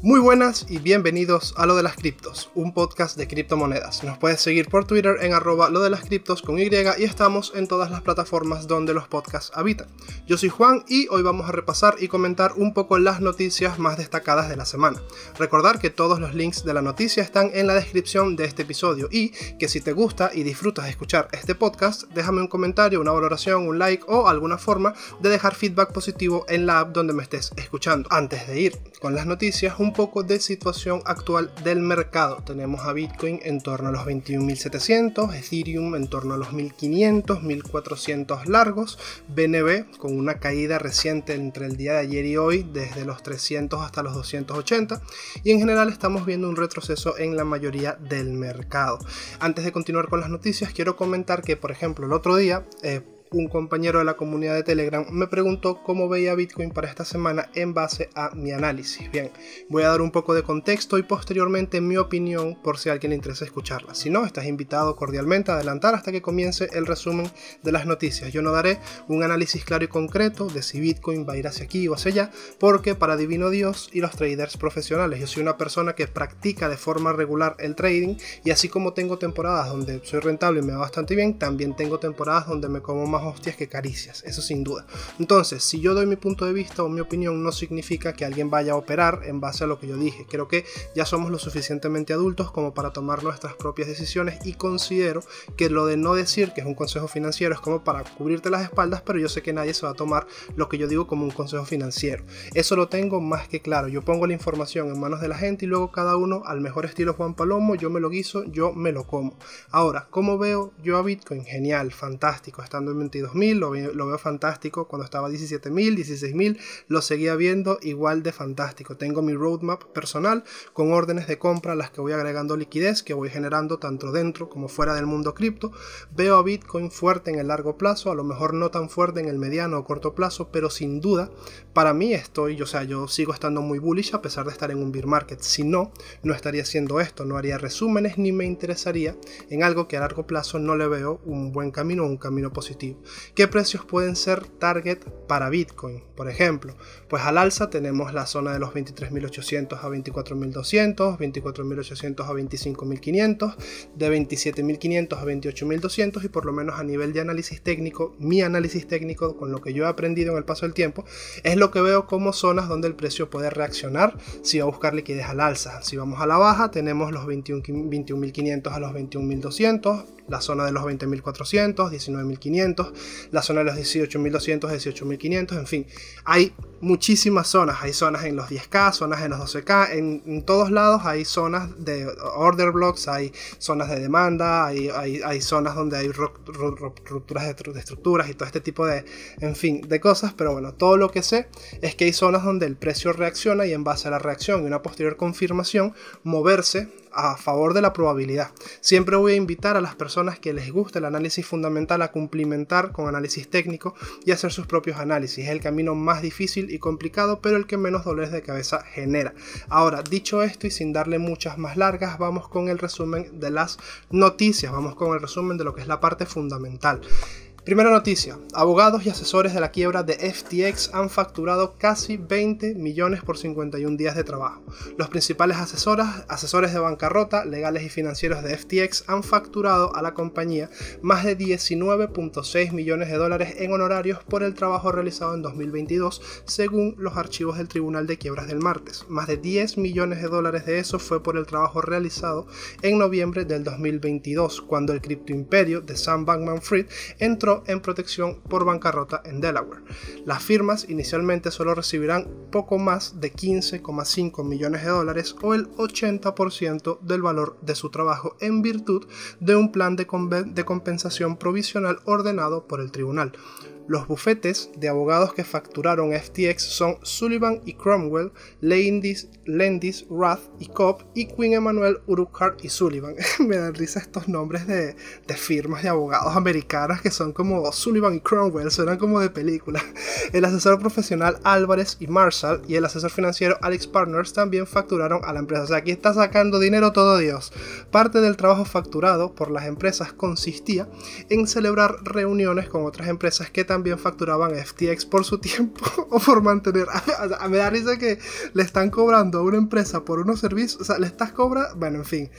Muy buenas y bienvenidos a Lo de las Criptos, un podcast de criptomonedas. Nos puedes seguir por Twitter en arroba lo de las criptos con Y y estamos en todas las plataformas donde los podcasts habitan. Yo soy Juan y hoy vamos a repasar y comentar un poco las noticias más destacadas de la semana. Recordar que todos los links de la noticia están en la descripción de este episodio y que si te gusta y disfrutas de escuchar este podcast, déjame un comentario, una valoración, un like o alguna forma de dejar feedback positivo en la app donde me estés escuchando. Antes de ir con las noticias, un poco de situación actual del mercado. Tenemos a Bitcoin en torno a los 21.700, Ethereum en torno a los 1.500, 1.400 largos, BNB con una caída reciente entre el día de ayer y hoy desde los 300 hasta los 280 y en general estamos viendo un retroceso en la mayoría del mercado. Antes de continuar con las noticias, quiero comentar que por ejemplo el otro día... Eh, un compañero de la comunidad de Telegram me preguntó cómo veía Bitcoin para esta semana en base a mi análisis. Bien, voy a dar un poco de contexto y posteriormente mi opinión por si a alguien le interesa escucharla. Si no, estás invitado cordialmente a adelantar hasta que comience el resumen de las noticias. Yo no daré un análisis claro y concreto de si Bitcoin va a ir hacia aquí o hacia allá, porque para Divino Dios y los traders profesionales, yo soy una persona que practica de forma regular el trading y así como tengo temporadas donde soy rentable y me va bastante bien, también tengo temporadas donde me como más hostias que caricias, eso sin duda. Entonces, si yo doy mi punto de vista o mi opinión, no significa que alguien vaya a operar en base a lo que yo dije. Creo que ya somos lo suficientemente adultos como para tomar nuestras propias decisiones y considero que lo de no decir que es un consejo financiero es como para cubrirte las espaldas, pero yo sé que nadie se va a tomar lo que yo digo como un consejo financiero. Eso lo tengo más que claro. Yo pongo la información en manos de la gente y luego cada uno al mejor estilo Juan Palomo, yo me lo guiso, yo me lo como. Ahora, ¿cómo veo yo a Bitcoin? Genial, fantástico, estando en 22.000, lo, lo veo fantástico. Cuando estaba 17.000, 16.000, lo seguía viendo igual de fantástico. Tengo mi roadmap personal con órdenes de compra a las que voy agregando liquidez que voy generando tanto dentro como fuera del mundo cripto. Veo a Bitcoin fuerte en el largo plazo, a lo mejor no tan fuerte en el mediano o corto plazo, pero sin duda para mí estoy, o sea, yo sigo estando muy bullish a pesar de estar en un bear market. Si no, no estaría haciendo esto, no haría resúmenes ni me interesaría en algo que a largo plazo no le veo un buen camino o un camino positivo. ¿Qué precios pueden ser target para Bitcoin? Por ejemplo, pues al alza tenemos la zona de los 23.800 a 24.200, 24.800 a 25.500, de 27.500 a 28.200 y por lo menos a nivel de análisis técnico, mi análisis técnico con lo que yo he aprendido en el paso del tiempo, es lo que veo como zonas donde el precio puede reaccionar si va a buscar liquidez al alza. Si vamos a la baja tenemos los 21.500 a los 21.200, la zona de los 20.400, 19.500, la zona de los 18.200, 18.500, en fin, hay muchísimas zonas, hay zonas en los 10K, zonas en los 12K, en, todos lados hay zonas de order blocks, hay zonas de demanda, hay, hay, zonas donde hay rupturas de, de, estructuras y todo este tipo de, en fin, de cosas, pero bueno, todo lo que sé es que hay zonas donde el precio reacciona y en base a la reacción y una posterior confirmación, moverse a favor de la probabilidad. Siempre voy a invitar a las personas que les guste el análisis fundamental a cumplimentar con análisis técnico y hacer sus propios análisis. Es el camino más difícil y complicado, pero el que menos dolores de cabeza genera. Ahora, dicho esto y sin darle muchas más largas, vamos con el resumen de las noticias, vamos con el resumen de lo que es la parte fundamental. Primera noticia, abogados y asesores de la quiebra de FTX han facturado casi 20 millones por 51 días de trabajo. Los principales asesoras, asesores de bancarrota, legales y financieros de FTX han facturado a la compañía más de 19.6 millones de dólares en honorarios por el trabajo realizado en 2022, según los archivos del Tribunal de Quiebras del martes. Más de 10 millones de dólares de eso fue por el trabajo realizado en noviembre del 2022, cuando el criptoimperio de Sam Bankman-Fried entró en protección por bancarrota en Delaware. Las firmas inicialmente solo recibirán poco más de 15,5 millones de dólares o el 80% del valor de su trabajo en virtud de un plan de, compensación provisional ordenado por el tribunal. Los bufetes de abogados que facturaron FTX son Sullivan y Cromwell, Lendis, Lendis Rath y Cobb y Queen Emanuel Urquhart y Sullivan. Me dan risa estos nombres de, firmas de abogados americanas que son como Sullivan y Cromwell, suenan como de película. El asesor profesional Álvarez y Marshall y el asesor financiero Alex Partners también facturaron a la empresa. O sea, aquí está sacando dinero todo Dios. Parte del trabajo facturado por las empresas consistía en celebrar reuniones con otras empresas que también también facturaban FTX por su tiempo o por mantener. A, me da risa que le están cobrando a una empresa por unos servicios. O sea, le estás cobrando. Bueno, en fin.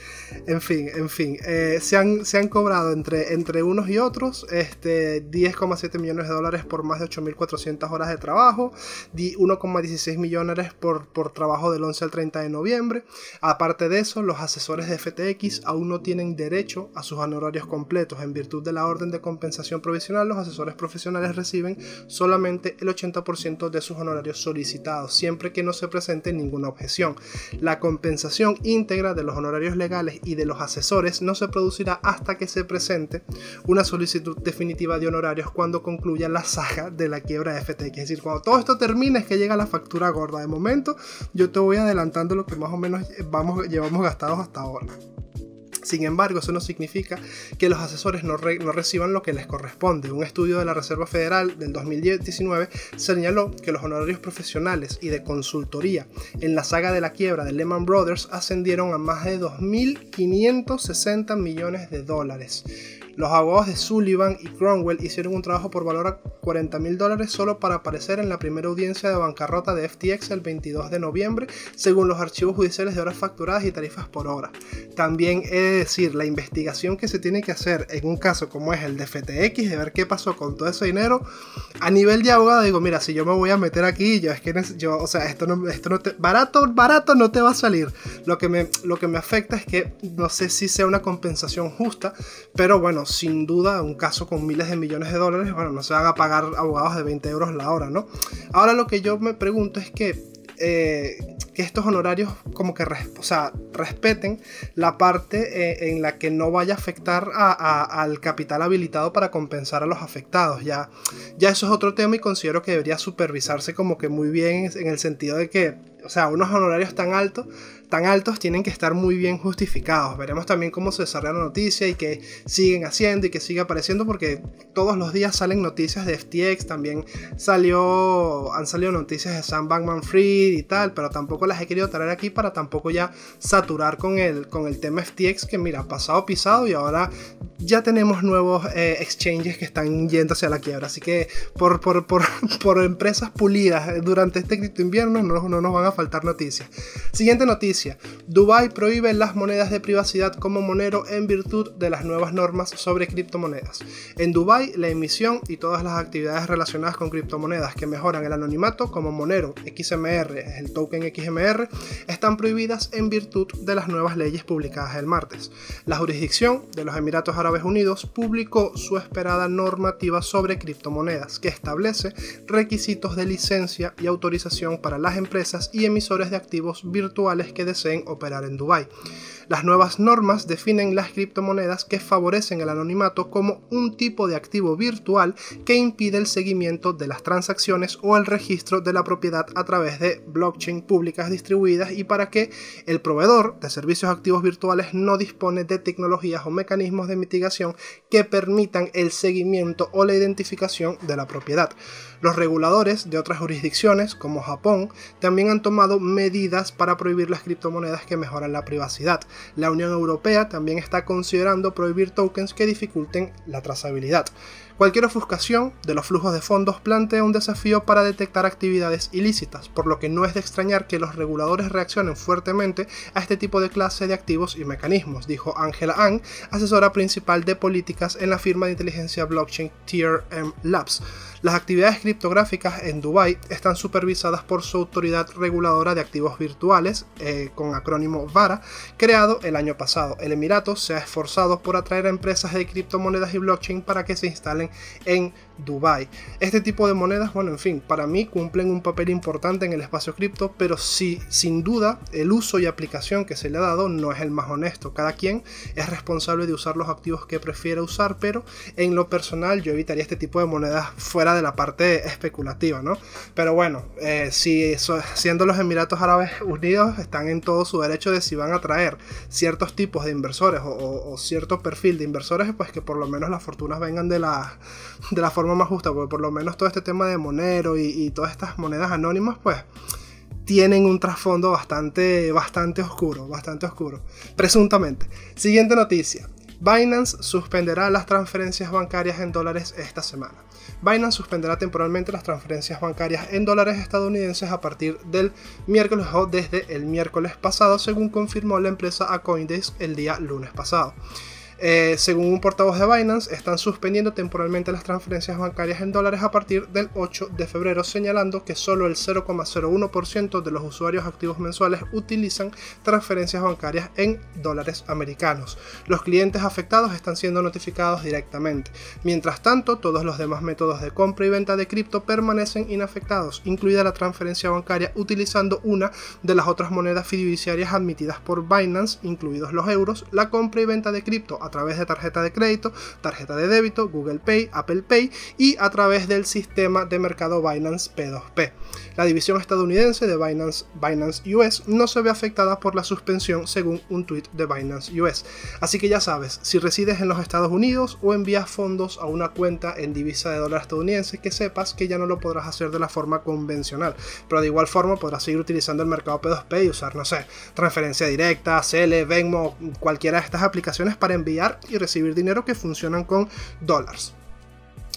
En fin, en fin. Eh, se, han, se han cobrado entre, entre unos y otros este, 10,7 millones de dólares por más de 8.400 horas de trabajo. 1,16 millones por, por trabajo del 11 al 30 de noviembre. Aparte de eso, los asesores de FTX aún no tienen derecho a sus honorarios completos. En virtud de la orden de compensación provisional, los asesores profesionales reciben solamente el 80% de sus honorarios solicitados, siempre que no se presente ninguna objeción. La compensación íntegra de los honorarios legales y de los asesores no se producirá hasta que se presente una solicitud definitiva de honorarios cuando concluya la saga de la quiebra de FTX. Es decir, cuando todo esto termine es que llega la factura gorda. De momento, yo te voy adelantando lo que más o menos vamos, llevamos gastados hasta ahora. Sin embargo, eso no significa que los asesores no, reciban lo que les corresponde. Un estudio de la Reserva Federal del 2019 señaló que los honorarios profesionales y de consultoría en la saga de la quiebra de Lehman Brothers ascendieron a más de 2.560 millones de dólares. Los abogados de Sullivan y Cromwell hicieron un trabajo por valor a 40 mil dólares solo para aparecer en la primera audiencia de bancarrota de FTX el 22 de noviembre, según los archivos judiciales de horas facturadas y tarifas por hora. También he de decir, la investigación que se tiene que hacer en un caso como es el de FTX, de ver qué pasó con todo ese dinero, a nivel de abogado digo, mira, si yo me voy a meter aquí, yo es que yo, o sea, esto no, esto no te, barato, barato no te va a salir. Lo que me, lo que me afecta es que no sé si sea una compensación justa, pero bueno, sin duda, un caso con miles de millones de dólares, bueno, no se van a pagar abogados de 20 euros la hora, ¿no? Ahora lo que yo me pregunto es que, eh, que estos honorarios como que o sea, respeten la parte eh, en la que no vaya a afectar al capital habilitado para compensar a los afectados. Ya, ya eso es otro tema y considero que debería supervisarse como que muy bien en el sentido de que, o sea, unos honorarios tan altos tan altos tienen que estar muy bien justificados. Veremos también cómo se desarrolla la noticia y que siguen haciendo y que sigue apareciendo porque todos los días salen noticias de FTX, también salió, han salido noticias de Sam Bankman Fried y tal, pero tampoco las he querido traer aquí para tampoco ya saturar con el, con el tema FTX que mira, pasado pisado y ahora ya tenemos nuevos eh, exchanges que están yendo hacia la quiebra. Así que por, por, por, por empresas pulidas durante este cripto invierno no, no nos van a faltar noticias. Siguiente noticia Dubai prohíbe las monedas de privacidad como monero en virtud de las nuevas normas sobre criptomonedas. En Dubai, la emisión y todas las actividades relacionadas con criptomonedas que mejoran el anonimato como Monero XMR, el token XMR, están prohibidas en virtud de las nuevas leyes publicadas el martes. La jurisdicción de los Emiratos Árabes Unidos publicó su esperada normativa sobre criptomonedas que establece requisitos de licencia y autorización para las empresas y emisores de activos virtuales que deseen operar en Dubái. Las nuevas normas definen las criptomonedas que favorecen el anonimato como un tipo de activo virtual que impide el seguimiento de las transacciones o el registro de la propiedad a través de blockchain públicas distribuidas y para que el proveedor de servicios activos virtuales no dispone de tecnologías o mecanismos de mitigación que permitan el seguimiento o la identificación de la propiedad. Los reguladores de otras jurisdicciones, como Japón, también han tomado medidas para prohibir las criptomonedas que mejoran la privacidad. La Unión Europea también está considerando prohibir tokens que dificulten la trazabilidad. Cualquier ofuscación de los flujos de fondos plantea un desafío para detectar actividades ilícitas, por lo que no es de extrañar que los reguladores reaccionen fuertemente a este tipo de clase de activos y mecanismos, dijo Angela Ang, asesora principal de políticas en la firma de inteligencia blockchain TRM Labs. Las actividades criptográficas en Dubái están supervisadas por su autoridad reguladora de activos virtuales, eh, con acrónimo VARA, creado el año pasado. El Emirato se ha esforzado por atraer a empresas de criptomonedas y blockchain para que se instalen en Dubai. Este tipo de monedas, bueno, en fin, para mí cumplen un papel importante en el espacio cripto, pero sí, sin duda, el uso y aplicación que se le ha dado no es el más honesto. Cada quien es responsable de usar los activos que prefiere usar, pero en lo personal yo evitaría este tipo de monedas fuera de la parte especulativa, ¿no? Pero bueno, eh, si siendo los Emiratos Árabes Unidos están en todo su derecho de si van a traer ciertos tipos de inversores o, cierto perfil de inversores, pues que por lo menos las fortunas vengan de la, de la forma más justa, porque por lo menos todo este tema de Monero y, todas estas monedas anónimas, pues tienen un trasfondo bastante, bastante oscuro, bastante oscuro, presuntamente. Siguiente noticia. Binance suspenderá las transferencias bancarias en dólares esta semana. Binance suspenderá temporalmente las transferencias bancarias en dólares estadounidenses a partir del miércoles o desde el miércoles pasado, según confirmó la empresa a Coindesk el día lunes pasado. Eh, según un portavoz de Binance, están suspendiendo temporalmente las transferencias bancarias en dólares a partir del 8 de febrero, señalando que solo el 0,01% de los usuarios activos mensuales utilizan transferencias bancarias en dólares americanos. Los clientes afectados están siendo notificados directamente. Mientras tanto, todos los demás métodos de compra y venta de cripto permanecen inafectados, incluida la transferencia bancaria utilizando una de las otras monedas fiduciarias admitidas por Binance, incluidos los euros, la compra y venta de cripto a través de tarjeta de crédito, tarjeta de débito, Google Pay, Apple Pay y a través del sistema de mercado Binance P2P. La división estadounidense de Binance, Binance US no se ve afectada por la suspensión según un tweet de Binance US. Así que ya sabes, si resides en los Estados Unidos o envías fondos a una cuenta en divisa de dólar estadounidense, que sepas que ya no lo podrás hacer de la forma convencional, pero de igual forma podrás seguir utilizando el mercado P2P y usar, no sé, transferencia directa, Cele, Venmo, cualquiera de estas aplicaciones para enviar y recibir dinero que funcionan con dólares.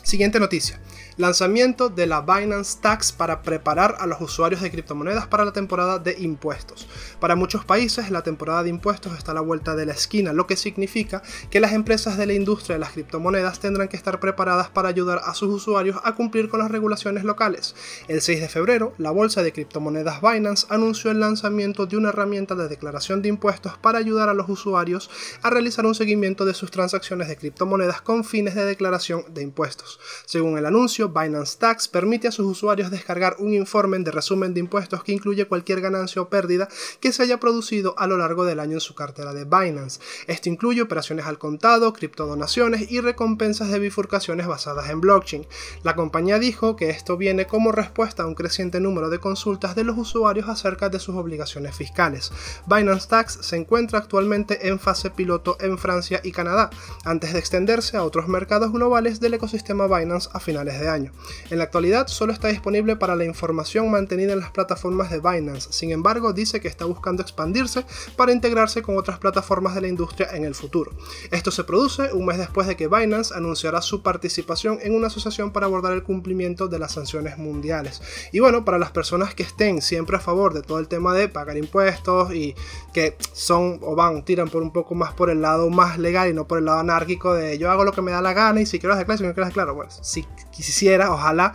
Siguiente noticia lanzamiento de la Binance Tax para preparar a los usuarios de criptomonedas para la temporada de impuestos. Para muchos países la temporada de impuestos está a la vuelta de la esquina, lo que significa que las empresas de la industria de las criptomonedas tendrán que estar preparadas para ayudar a sus usuarios a cumplir con las regulaciones locales. El 6 de febrero, la bolsa de criptomonedas Binance anunció el lanzamiento de una herramienta de declaración de impuestos para ayudar a los usuarios a realizar un seguimiento de sus transacciones de criptomonedas con fines de declaración de impuestos. Según el anuncio, Binance Tax permite a sus usuarios descargar un informe de resumen de impuestos que incluye cualquier ganancia o pérdida que se haya producido a lo largo del año en su cartera de Binance. Esto incluye operaciones al contado, criptodonaciones y recompensas de bifurcaciones basadas en blockchain. La compañía dijo que esto viene como respuesta a un creciente número de consultas de los usuarios acerca de sus obligaciones fiscales. Binance Tax se encuentra actualmente en fase piloto en Francia y Canadá, antes de extenderse a otros mercados globales del ecosistema Binance a finales de año. En la actualidad solo está disponible para la información mantenida en las plataformas de Binance, sin embargo dice que está buscando expandirse para integrarse con otras plataformas de la industria en el futuro. Esto se produce un mes después de que Binance anunciara su participación en una asociación para abordar el cumplimiento de las sanciones mundiales. Y bueno, para las personas que estén siempre a favor de todo el tema de pagar impuestos y que son o van, tiran por un poco más por el lado más legal y no por el lado anárquico de yo hago lo que me da la gana y si quiero declarar, si no quiero declarar, bueno, si quisiera, ojalá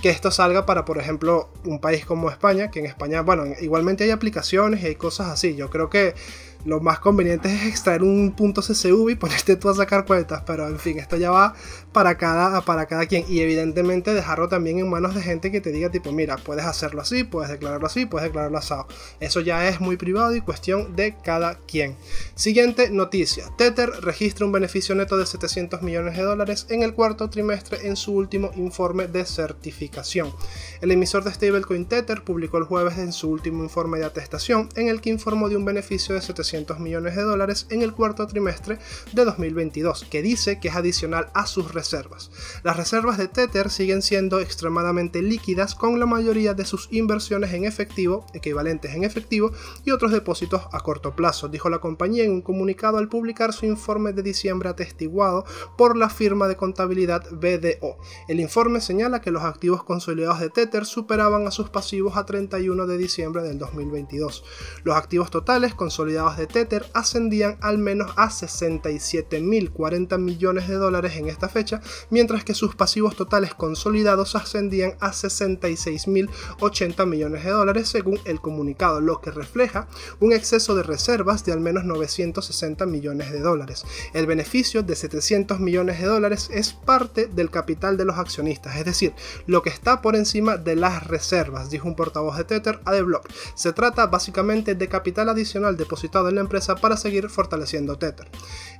que esto salga para, por ejemplo, un país como España, que en España, bueno, igualmente hay aplicaciones y hay cosas así. Yo creo que lo más conveniente es extraer un punto CSV y ponerte tú a sacar cuentas, pero en fin, esto ya va para cada, para cada quien y evidentemente dejarlo también en manos de gente que te diga tipo, mira, puedes hacerlo así, puedes declararlo así, puedes declararlo asado. Eso ya es muy privado y cuestión de cada quien. Siguiente noticia, Tether registra un beneficio neto de 700 millones de dólares en el cuarto trimestre en su último informe de certificación. El emisor de stablecoin Tether publicó el jueves en su último informe de atestación en el que informó de un beneficio de 700 millones de dólares en el cuarto trimestre de 2022, que dice que es adicional a sus reservas. Las reservas de Tether siguen siendo extremadamente líquidas con la mayoría de sus inversiones en efectivo, equivalentes en efectivo, y otros depósitos a corto plazo, dijo la compañía en un comunicado al publicar su informe de diciembre atestiguado por la firma de contabilidad BDO. El informe señala que los activos consolidados de Tether superaban a sus pasivos a 31 de diciembre del 2022. Los activos totales consolidados de Tether ascendían al menos a 67.040 millones de dólares en esta fecha, mientras que sus pasivos totales consolidados ascendían a 66.080 millones de dólares según el comunicado, lo que refleja un exceso de reservas de al menos 960 millones de dólares. El beneficio de 700 millones de dólares es parte del capital de los accionistas, es decir, lo que está por encima de las reservas, dijo un portavoz de Tether a The Block. Se trata básicamente de capital adicional depositado en la empresa para seguir fortaleciendo Tether.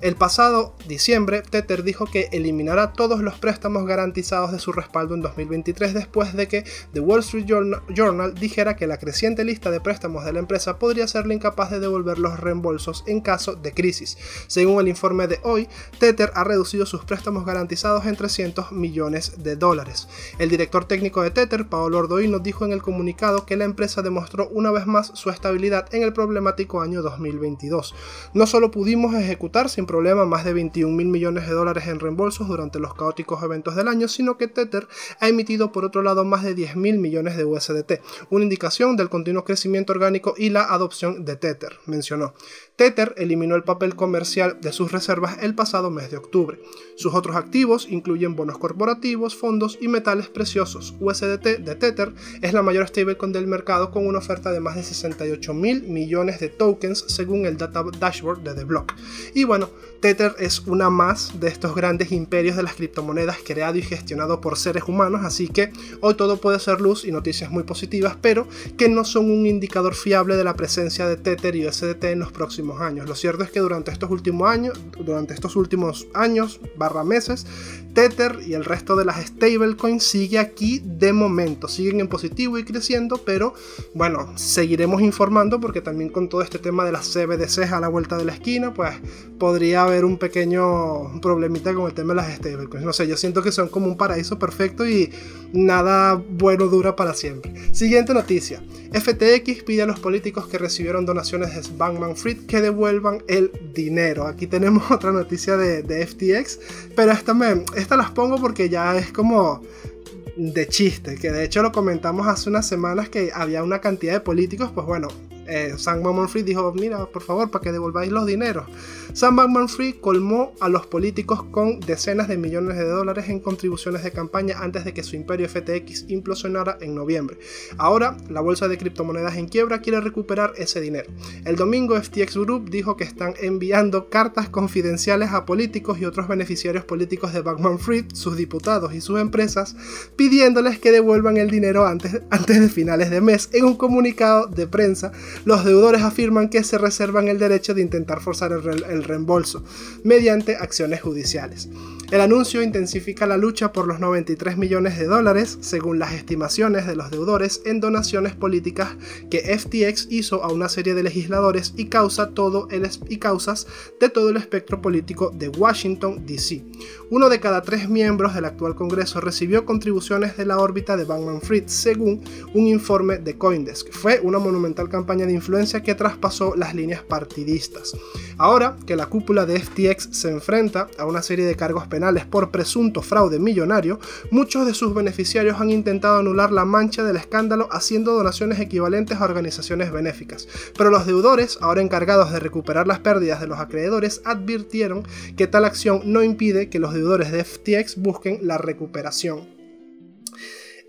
El pasado diciembre, Tether dijo que eliminará todos los préstamos garantizados de su respaldo en 2023 después de que The Wall Street Journal dijera que la creciente lista de préstamos de la empresa podría serle incapaz de devolver los reembolsos en caso de crisis. Según el informe de hoy, Tether ha reducido sus préstamos garantizados en 300 millones de dólares. El director técnico de Tether, Paolo Ordoino, dijo en el comunicado que la empresa demostró una vez más su estabilidad en el problemático año 2022. No solo pudimos ejecutar sin problema más de 21 mil millones de dólares en reembolsos durante los caóticos eventos del año, sino que Tether ha emitido por otro lado más de 10 mil millones de USDT, una indicación del continuo crecimiento orgánico y la adopción de Tether, mencionó. Tether eliminó el papel comercial de sus reservas el pasado mes de octubre. Sus otros activos incluyen bonos corporativos, fondos y metales preciosos. USDT de Tether es la mayor stablecoin del mercado con una oferta de más de 68 mil millones de tokens según el data dashboard de The Block. Y bueno, Tether es una más de estos grandes imperios de las criptomonedas creado y gestionado por seres humanos, así que hoy todo puede ser luz y noticias muy positivas, pero que no son un indicador fiable de la presencia de Tether y USDT en los próximos años. Lo cierto es que durante estos últimos años, durante estos últimos años barra meses, Tether y el resto de las stablecoins sigue aquí de momento, siguen en positivo y creciendo, pero bueno, seguiremos informando porque también con todo este tema de las CBDCs a la vuelta de la esquina, pues podría haber un pequeño problemita con el tema de las stablecoins. No sé, yo siento que son como un paraíso perfecto y nada bueno dura para siempre. Siguiente noticia. FTX pide a los políticos que recibieron donaciones de Bankman Fried que devuelvan el dinero. Aquí tenemos otra noticia de, FTX, pero esta, me, esta las pongo porque ya es como de chiste, que de hecho lo comentamos hace unas semanas que había una cantidad de políticos, pues bueno, eh, Sam Bankman-Fried dijo, mira, por favor, para que devolváis los dineros. Sam Bankman-Fried colmó a los políticos con decenas de millones de dólares en contribuciones de campaña antes de que su imperio FTX implosionara en noviembre. Ahora, la bolsa de criptomonedas en quiebra quiere recuperar ese dinero. El domingo, FTX Group dijo que están enviando cartas confidenciales a políticos y otros beneficiarios políticos de Bankman-Fried, sus diputados y sus empresas, pidiéndoles que devuelvan el dinero antes, antes de finales de mes. En un comunicado de prensa, los deudores afirman que se reservan el derecho de intentar forzar el, reembolso mediante acciones judiciales. El anuncio intensifica la lucha por los 93 millones de dólares, según las estimaciones de los deudores, en donaciones políticas que FTX hizo a una serie de legisladores y, causa todo el, y causas de todo el espectro político de Washington, D.C. Uno de cada tres miembros del actual Congreso recibió contribuciones de la órbita de Bankman Fried, según un informe de Coindesk. Fue una monumental campaña de influencia que traspasó las líneas partidistas. Ahora que la cúpula de FTX se enfrenta a una serie de cargos por presunto fraude millonario, muchos de sus beneficiarios han intentado anular la mancha del escándalo haciendo donaciones equivalentes a organizaciones benéficas. Pero los deudores, ahora encargados de recuperar las pérdidas de los acreedores, advirtieron que tal acción no impide que los deudores de FTX busquen la recuperación.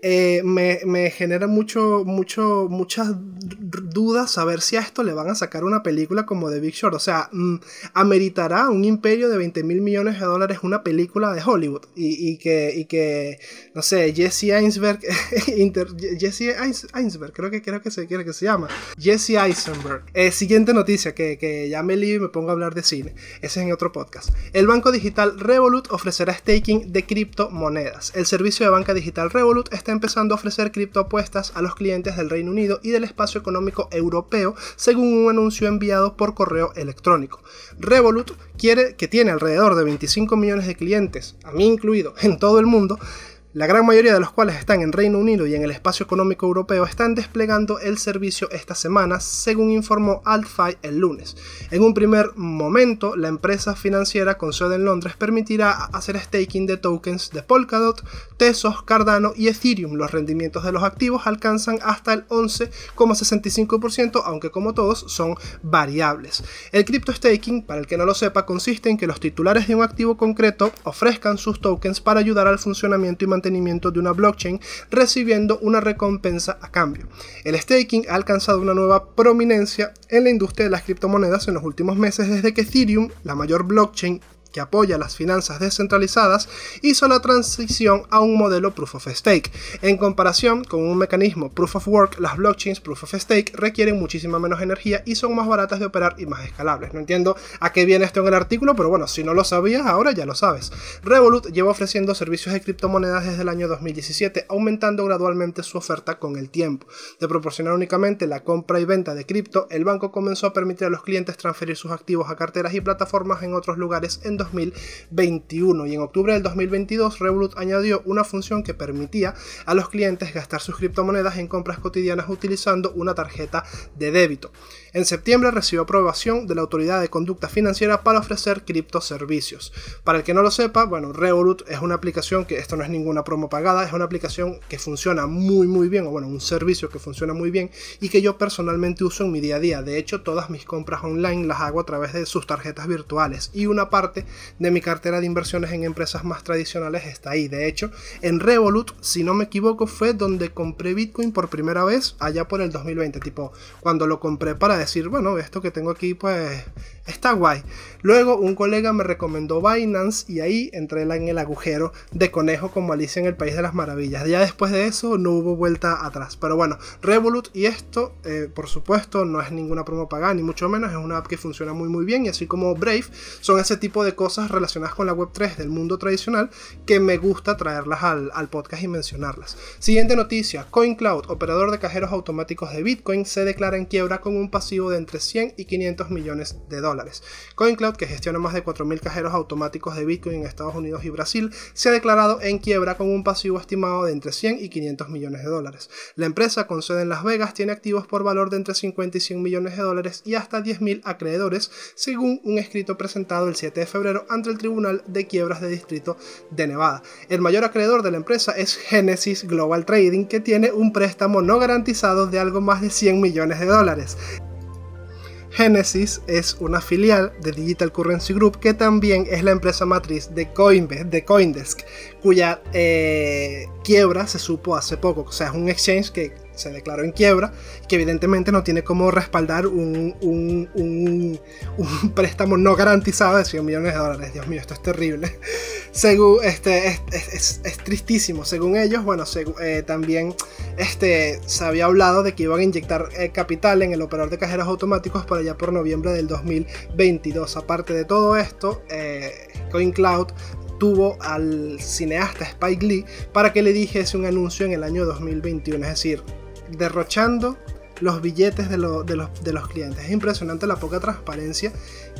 Eh, me, genera mucho, mucho, muchas dudas saber si a esto le van a sacar una película como The Big Short. O sea, mm, ameritará un imperio de 20 mil millones de dólares una película de Hollywood. Y, que, que, no sé, Jesse Eisenberg, Jesse Eisenberg, creo que, creo que se quiere que se llama. Jesse Eisenberg. Eh, siguiente noticia, que, que ya me lío y me pongo a hablar de cine. Ese es en otro podcast. El banco digital Revolut ofrecerá staking de criptomonedas. El servicio de banca digital Revolut está empezando a ofrecer criptoapuestas a los clientes del Reino Unido y del espacio económico europeo, según un anuncio enviado por correo electrónico. Revolut quiere que tiene alrededor de 25 millones de clientes, a mí incluido, en todo el mundo, la gran mayoría de los cuales están en Reino Unido y en el espacio económico europeo están desplegando el servicio esta semana, según informó AltFi el lunes. En un primer momento, la empresa financiera con sede en Londres permitirá hacer staking de tokens de Polkadot, Tesos, Cardano y Ethereum. Los rendimientos de los activos alcanzan hasta el 11,65%, aunque como todos son variables. El crypto staking, para el que no lo sepa, consiste en que los titulares de un activo concreto ofrezcan sus tokens para ayudar al funcionamiento y mantenimiento mantenimiento de una blockchain recibiendo una recompensa a cambio. El staking ha alcanzado una nueva prominencia en la industria de las criptomonedas en los últimos meses desde que Ethereum, la mayor blockchain que apoya las finanzas descentralizadas, hizo la transición a un modelo Proof of Stake. En comparación con un mecanismo Proof of Work, las blockchains Proof of Stake requieren muchísima menos energía y son más baratas de operar y más escalables. No entiendo a qué viene esto en el artículo, pero bueno, si no lo sabías, ahora ya lo sabes. Revolut lleva ofreciendo servicios de criptomonedas desde el año 2017, aumentando gradualmente su oferta con el tiempo. De proporcionar únicamente la compra y venta de cripto, el banco comenzó a permitir a los clientes transferir sus activos a carteras y plataformas en otros lugares en 2021 y en octubre del 2022 Revolut añadió una función que permitía a los clientes gastar sus criptomonedas en compras cotidianas utilizando una tarjeta de débito. En septiembre recibió aprobación de la Autoridad de Conducta Financiera para ofrecer criptoservicios. Para el que no lo sepa, bueno, Revolut es una aplicación que esto no es ninguna promo pagada, es una aplicación que funciona muy muy bien, o bueno, un servicio que funciona muy bien y que yo personalmente uso en mi día a día. De hecho, todas mis compras online las hago a través de sus tarjetas virtuales y una parte de mi cartera de inversiones en empresas más tradicionales está ahí. De hecho, en Revolut, si no me equivoco, fue donde compré Bitcoin por primera vez allá por el 2020, tipo cuando lo compré para decir, bueno, esto que tengo aquí pues está guay. Luego un colega me recomendó Binance y ahí entré en el agujero de conejo como Alicia en el País de las Maravillas. Ya después de eso no hubo vuelta atrás. Pero bueno, Revolut y esto, eh, por supuesto, no es ninguna promo pagada, ni mucho menos, es una app que funciona muy muy bien y así como Brave, son ese tipo de cosas relacionadas con la Web3 del mundo tradicional que me gusta traerlas al, al podcast y mencionarlas. Siguiente noticia, CoinCloud, operador de cajeros automáticos de Bitcoin, se declara en quiebra con un pasivo de entre 100 y 500 millones de dólares. CoinCloud, que gestiona más de 4.000 cajeros automáticos de Bitcoin en Estados Unidos y Brasil, se ha declarado en quiebra con un pasivo estimado de entre 100 y 500 millones de dólares. La empresa con sede en Las Vegas tiene activos por valor de entre 50 y 100 millones de dólares y hasta 10.000 acreedores, según un escrito presentado el 7 de febrero ante el Tribunal de Quiebras de Distrito de Nevada. El mayor acreedor de la empresa es Genesis Global Trading, que tiene un préstamo no garantizado de algo más de 100 millones de dólares. Genesis es una filial de Digital Currency Group que también es la empresa matriz de Coinbase, de Coindesk, cuya eh, quiebra se supo hace poco. O sea, es un exchange que se declaró en quiebra, que evidentemente no tiene como respaldar un, un, préstamo no garantizado de 100 millones de dólares. Dios mío, esto es terrible. Según, este, es, es, tristísimo. Según ellos, bueno, eh, también este, se había hablado de que iban a inyectar eh, capital en el operador de cajeros automáticos para allá por noviembre del 2022. Aparte de todo esto, eh, CoinCloud tuvo al cineasta Spike Lee para que le dijese un anuncio en el año 2021. Es decir, derrochando los billetes de, los, de, los, clientes. Es impresionante la poca transparencia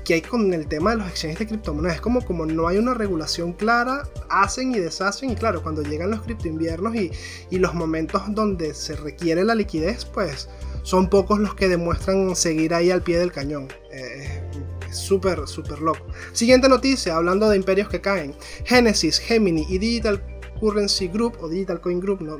que hay con el tema de los exchanges de criptomonedas. Es como, como no hay una regulación clara, hacen y deshacen. Y claro, cuando llegan los cripto inviernos y, y los momentos donde se requiere la liquidez, pues son pocos los que demuestran seguir ahí al pie del cañón. Eh, súper, súper loco. Siguiente noticia, hablando de imperios que caen. Genesis, Gemini y Digital Currency Group o Digital Coin Group, no,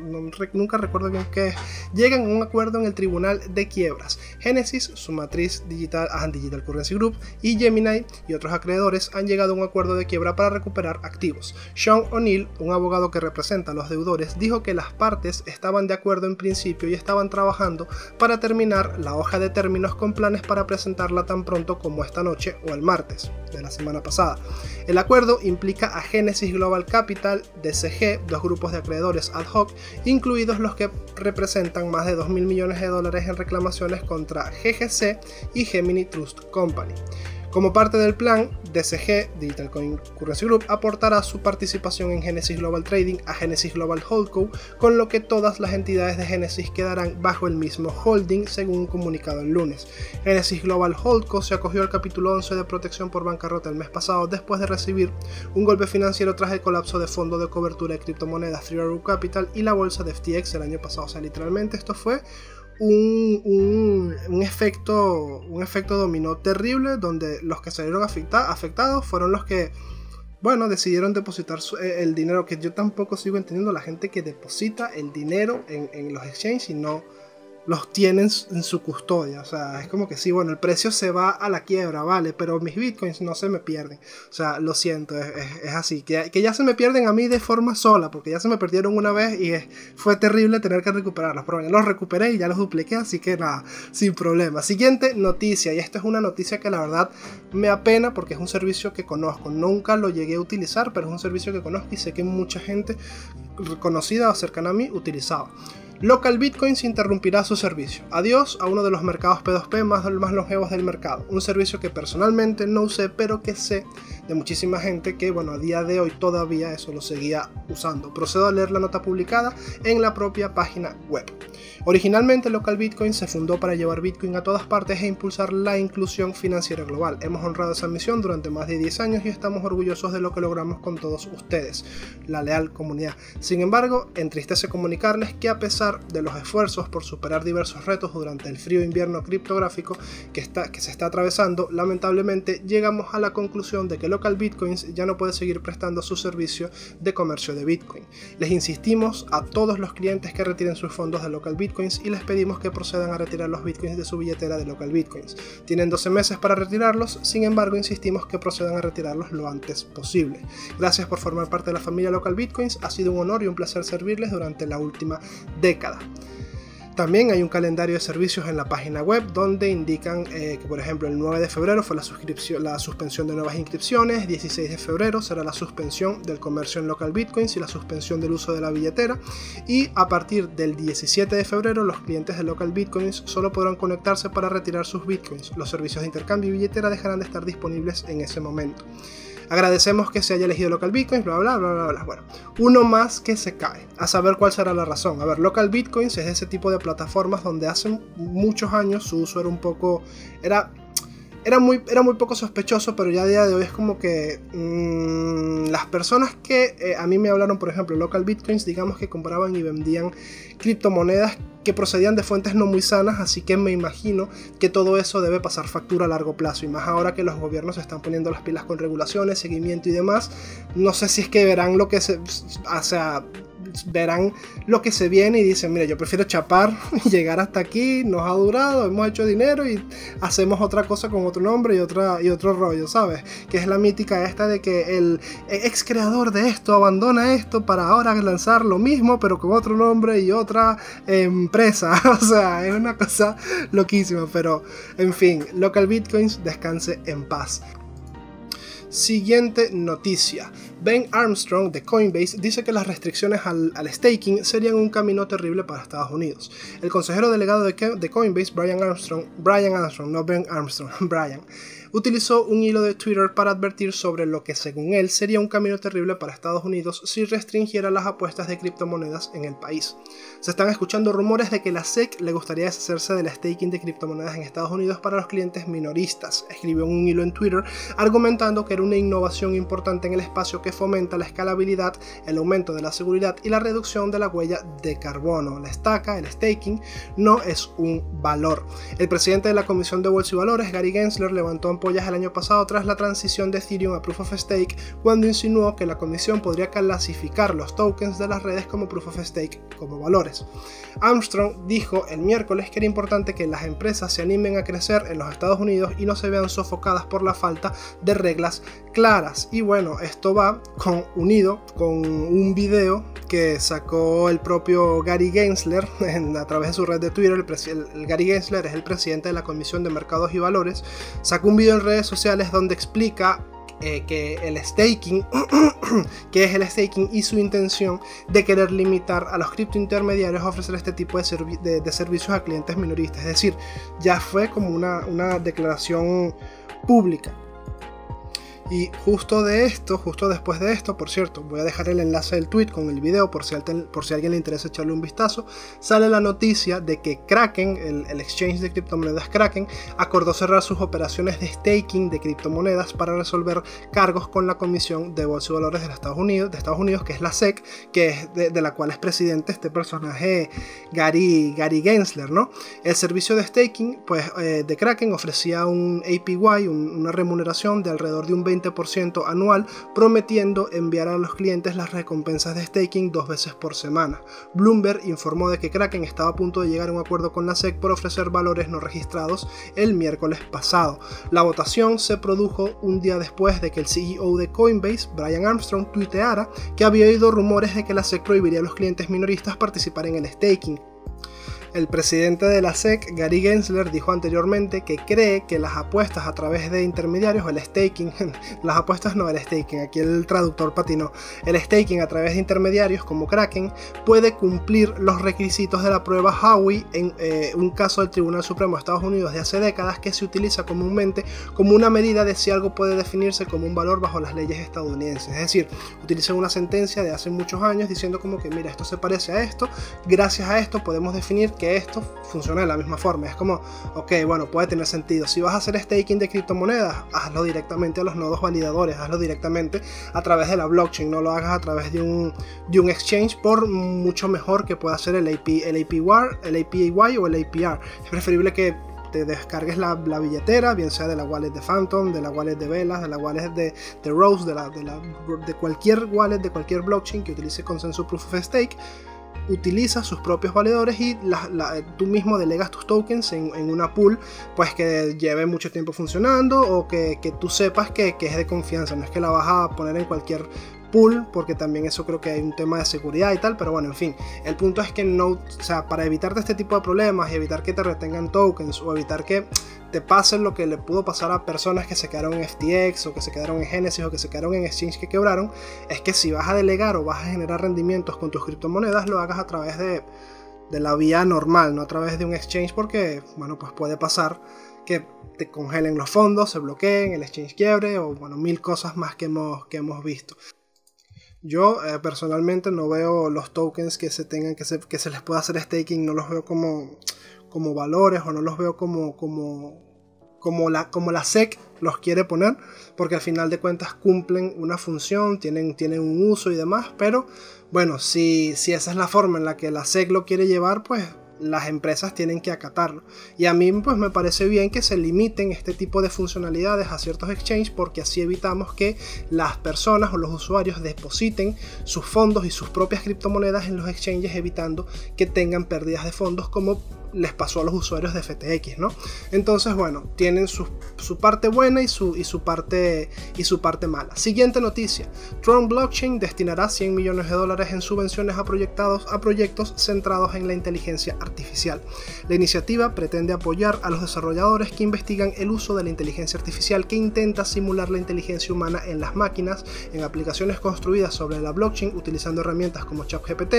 nunca recuerdo bien qué es, llegan a un acuerdo en el Tribunal de Quiebras. Genesis, su matriz digital, ah, Digital Currency Group y Gemini y otros acreedores han llegado a un acuerdo de quiebra para recuperar activos. Sean O'Neill, un abogado que representa a los deudores, dijo que las partes estaban de acuerdo en principio y estaban trabajando para terminar la hoja de términos con planes para presentarla tan pronto como esta noche o el martes de la semana pasada. El acuerdo implica a Genesis Global Capital, DCG, dos grupos de acreedores ad hoc, incluidos los que representan más de 2 mil millones de dólares en reclamaciones contra GGC y Gemini Trust Company. Como parte del plan, DCG, Digital Coin Currency Group, aportará su participación en Genesis Global Trading a Genesis Global Holdco, con lo que todas las entidades de Genesis quedarán bajo el mismo holding, según un comunicado el lunes. Genesis Global Holdco se acogió al capítulo 11 de protección por bancarrota el mes pasado después de recibir un golpe financiero tras el colapso de fondo de cobertura de criptomonedas Three Arrow Capital y la bolsa de FTX el año pasado. O sea, literalmente esto fue un, efecto, un efecto dominó terrible donde los que salieron afectados fueron los que, bueno, decidieron depositar eh, el dinero, que yo tampoco sigo entendiendo la gente que deposita el dinero en, los exchanges y no los tienen en su custodia. O sea, es como que sí, bueno, el precio se va a la quiebra, vale, pero mis bitcoins no se me pierden. O sea, lo siento, es, así. Que, que, ya se me pierden a mí de forma sola, porque ya se me perdieron una vez y fue terrible tener que recuperarlos. Pero bueno, los recuperé y ya los dupliqué, así que nada, sin problema. Siguiente noticia, y esta es una noticia que la verdad me apena porque es un servicio que conozco. Nunca lo llegué a utilizar, pero es un servicio que conozco y sé que mucha gente conocida o cercana a mí utilizaba. Local Bitcoins interrumpirá su servicio. Adiós a uno de los mercados P2P más, más longevos del mercado. Un servicio que personalmente no usé, pero que sé de muchísima gente que, bueno, a día de hoy todavía eso lo seguía usando. Procedo a leer la nota publicada en la propia página web. Originalmente Local Bitcoin se fundó para llevar Bitcoin a todas partes e impulsar la inclusión financiera global. Hemos honrado esa misión durante más de 10 años y estamos orgullosos de lo que logramos con todos ustedes, la leal comunidad. Sin embargo, entristece comunicarles que a pesar de los esfuerzos por superar diversos retos durante el frío invierno criptográfico que, está, que se está atravesando, lamentablemente llegamos a la conclusión de que Local Bitcoins ya no puede seguir prestando su servicio de comercio de Bitcoin. Les insistimos a todos los clientes que retiren sus fondos de Local Bitcoin y les pedimos que procedan a retirar los bitcoins de su billetera de local bitcoins. Tienen 12 meses para retirarlos, sin embargo insistimos que procedan a retirarlos lo antes posible. Gracias por formar parte de la familia local bitcoins, ha sido un honor y un placer servirles durante la última década. También hay un calendario de servicios en la página web donde indican eh, que, por ejemplo, el 9 de febrero fue la, la suspensión de nuevas inscripciones, 16 de febrero será la suspensión del comercio en local bitcoins y la suspensión del uso de la billetera. Y a partir del 17 de febrero, los clientes de local bitcoins solo podrán conectarse para retirar sus bitcoins. Los servicios de intercambio y billetera dejarán de estar disponibles en ese momento. Agradecemos que se haya elegido Local Bitcoins, bla, bla, bla, bla, bla. Bueno, uno más que se cae. A saber cuál será la razón. A ver, Local Bitcoins es ese tipo de plataformas donde hace muchos años su uso era un poco... Era era muy, era muy poco sospechoso, pero ya a día de hoy es como que mm, las personas que eh, a mí me hablaron, por ejemplo, local bitcoins, digamos que compraban y vendían criptomonedas que procedían de fuentes no muy sanas, así que me imagino que todo eso debe pasar factura a largo plazo, y más ahora que los gobiernos están poniendo las pilas con regulaciones, seguimiento y demás, no sé si es que verán lo que se... O sea, verán lo que se viene y dicen, mira, yo prefiero chapar y llegar hasta aquí, nos ha durado, hemos hecho dinero y hacemos otra cosa con otro nombre y, otra, y otro rollo, ¿sabes? Que es la mítica esta de que el ex creador de esto abandona esto para ahora lanzar lo mismo, pero con otro nombre y otra empresa. o sea, es una cosa loquísima, pero en fin, Local Bitcoins descanse en paz. Siguiente noticia. Ben Armstrong de Coinbase dice que las restricciones al, staking serían un camino terrible para Estados Unidos. El consejero delegado de, de Coinbase, Brian Armstrong, Brian Armstrong, no Ben Armstrong, Brian, utilizó un hilo de Twitter para advertir sobre lo que según él sería un camino terrible para Estados Unidos si restringiera las apuestas de criptomonedas en el país. Se están escuchando rumores de que la SEC le gustaría deshacerse del staking de criptomonedas en Estados Unidos para los clientes minoristas, escribió un hilo en Twitter argumentando que era una innovación importante en el espacio que fomenta la escalabilidad, el aumento de la seguridad y la reducción de la huella de carbono. La estaca, el staking, no es un valor. El presidente de la Comisión de Bolsa y Valores, Gary Gensler, levantó ampollas el año pasado tras la transición de Ethereum a Proof of Stake cuando insinuó que la comisión podría clasificar los tokens de las redes como Proof of Stake como valores. Armstrong dijo el miércoles que era importante que las empresas se animen a crecer en los Estados Unidos y no se vean sofocadas por la falta de reglas claras. Y bueno, esto va con, unido con un video que sacó el propio Gary Gensler a través de su red de Twitter. El, Gary Gensler es el presidente de la Comisión de Mercados y Valores. Sacó un video en redes sociales donde explica eh, que el staking, que es el staking y su intención de querer limitar a los criptointermediarios a ofrecer este tipo de, de, servicios a clientes minoristas. Es decir, ya fue como una, una declaración pública. Y justo de esto, justo después de esto, por cierto, voy a dejar el enlace del tweet con el video por si, por si alguien le interesa echarle un vistazo, sale la noticia de que Kraken, el, exchange de criptomonedas Kraken, acordó cerrar sus operaciones de staking de criptomonedas para resolver cargos con la Comisión de Bolsa y Valores de Estados Unidos, de Estados Unidos que es la SEC, que es de, la cual es presidente este personaje Gary, Gary Gensler, ¿no? El servicio de staking pues, eh, de Kraken ofrecía un APY, una remuneración de alrededor de un 20 20% anual, prometiendo enviar a los clientes las recompensas de staking dos veces por semana. Bloomberg informó de que Kraken estaba a punto de llegar a un acuerdo con la SEC por ofrecer valores no registrados el miércoles pasado. La votación se produjo un día después de que el CEO de Coinbase, Brian Armstrong, tuiteara que había oído rumores de que la SEC prohibiría a los clientes minoristas participar en el staking. El presidente de la SEC, Gary Gensler, dijo anteriormente que cree que las apuestas a través de intermediarios, el staking, las apuestas no el staking, aquí el traductor patinó, el staking a través de intermediarios como Kraken puede cumplir los requisitos de la prueba Howey en eh, un caso del Tribunal Supremo de Estados Unidos de hace décadas que se utiliza comúnmente como una medida de si algo puede definirse como un valor bajo las leyes estadounidenses. Es decir, utilizan una sentencia de hace muchos años diciendo como que mira, esto se parece a esto, gracias a esto podemos definir que esto funciona de la misma forma. Es como, ok, bueno, puede tener sentido. Si vas a hacer staking de criptomonedas, hazlo directamente a los nodos validadores, hazlo directamente a través de la blockchain, no lo hagas a través de un, de un exchange por mucho mejor que pueda ser el, AP, el APY, el APY o el APR. Es preferible que te descargues la, billetera, bien sea de la wallet de Phantom, de la wallet de Velas, de la wallet de, de Rose, de, la, de, la, de cualquier wallet, de cualquier blockchain que utilice Consensus Proof of Stake utiliza sus propios validadores y tú mismo delegas tus tokens en, una pool pues que lleve mucho tiempo funcionando o que, tú sepas que, es de confianza, no es que la vas a poner en cualquier pool porque también eso creo que hay un tema de seguridad y tal, pero bueno, en fin, el punto es que no, o sea, para evitarte este tipo de problemas y evitar que te retengan tokens o evitar que te pase lo que le pudo pasar a personas que se quedaron en FTX o que se quedaron en Genesis o que se quedaron en exchange que quebraron, es que si vas a delegar o vas a generar rendimientos con tus criptomonedas, lo hagas a través de, de la vía normal, no a través de un exchange, porque, bueno, pues puede pasar que te congelen los fondos, se bloqueen, el exchange quiebre o, bueno, mil cosas más que hemos, que hemos visto. Yo eh, personalmente no veo los tokens que se tengan que se, que se les pueda hacer staking, no los veo como, como valores o no los veo como, como, como, la, como la SEC los quiere poner, porque al final de cuentas cumplen una función, tienen, tienen un uso y demás, pero bueno, si, si esa es la forma en la que la SEC lo quiere llevar, pues las empresas tienen que acatarlo. Y a mí pues me parece bien que se limiten este tipo de funcionalidades a ciertos exchanges porque así evitamos que las personas o los usuarios depositen sus fondos y sus propias criptomonedas en los exchanges evitando que tengan pérdidas de fondos como les pasó a los usuarios de FTX, ¿no? Entonces, bueno, tienen su, parte buena y su, y, su parte, y su parte mala. Siguiente noticia. Tron Blockchain destinará 100 millones de dólares en subvenciones a, proyectados, a proyectos centrados en la inteligencia artificial. La iniciativa pretende apoyar a los desarrolladores que investigan el uso de la inteligencia artificial que intenta simular la inteligencia humana en las máquinas, en aplicaciones construidas sobre la blockchain utilizando herramientas como ChatGPT,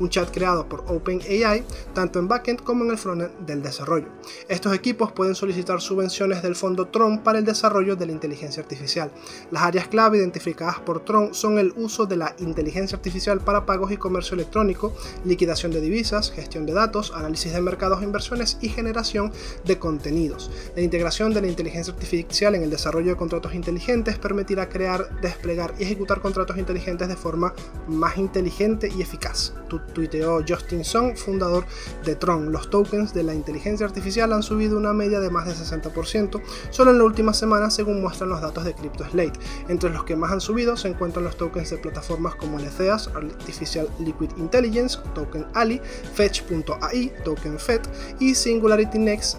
un chat creado por OpenAI, tanto en backend como en el del desarrollo. Estos equipos pueden solicitar subvenciones del fondo Tron para el desarrollo de la inteligencia artificial. Las áreas clave identificadas por Tron son el uso de la inteligencia artificial para pagos y comercio electrónico, liquidación de divisas, gestión de datos, análisis de mercados e inversiones y generación de contenidos. La integración de la inteligencia artificial en el desarrollo de contratos inteligentes permitirá crear, desplegar y ejecutar contratos inteligentes de forma más inteligente y eficaz. tuiteó Justin Song, fundador de Tron. Los de la inteligencia artificial han subido una media de más de 60% solo en la última semana según muestran los datos de CryptoSlate. Entre los que más han subido se encuentran los tokens de plataformas como Letheas, Artificial Liquid Intelligence, token Ali, Fetch.ai, token FED y Singularity Next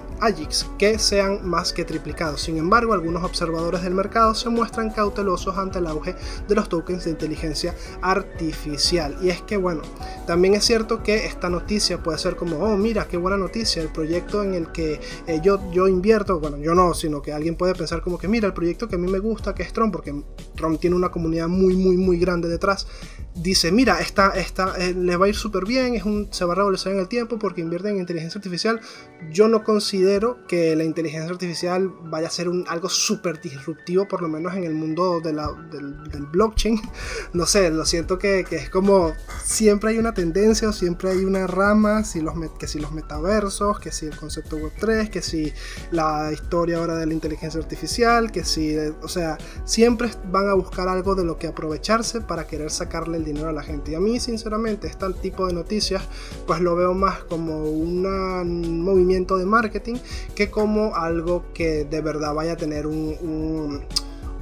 Que sean más que triplicados. Sin embargo, algunos observadores del mercado se muestran cautelosos ante el auge de los tokens de inteligencia artificial. Y es que, bueno, también es cierto que esta noticia puede ser como, oh, mira, qué buena noticia, el proyecto en el que eh, yo, yo invierto, bueno, yo no, sino que alguien puede pensar como que, mira, el proyecto que a mí me gusta, que es Tron, porque Tron tiene una comunidad muy, muy, muy grande detrás, dice, mira, esta, esta, eh, le va a ir súper bien, es un, se va a revolucionar en el tiempo porque invierte en inteligencia artificial. Yo no considero que la inteligencia artificial vaya a ser un, algo súper disruptivo, por lo menos en el mundo de la, del, blockchain. No sé, lo siento que, que, es como siempre hay una tendencia o siempre hay una rama, si los, que si los metaversos, que si el concepto web 3, que si la historia ahora de la inteligencia artificial, que si, o sea, siempre van a buscar algo de lo que aprovecharse para querer sacarle el dinero a la gente. Y a mí, sinceramente, este tipo de noticias, pues lo veo más como un movimiento de marketing que como algo que de verdad vaya a tener un un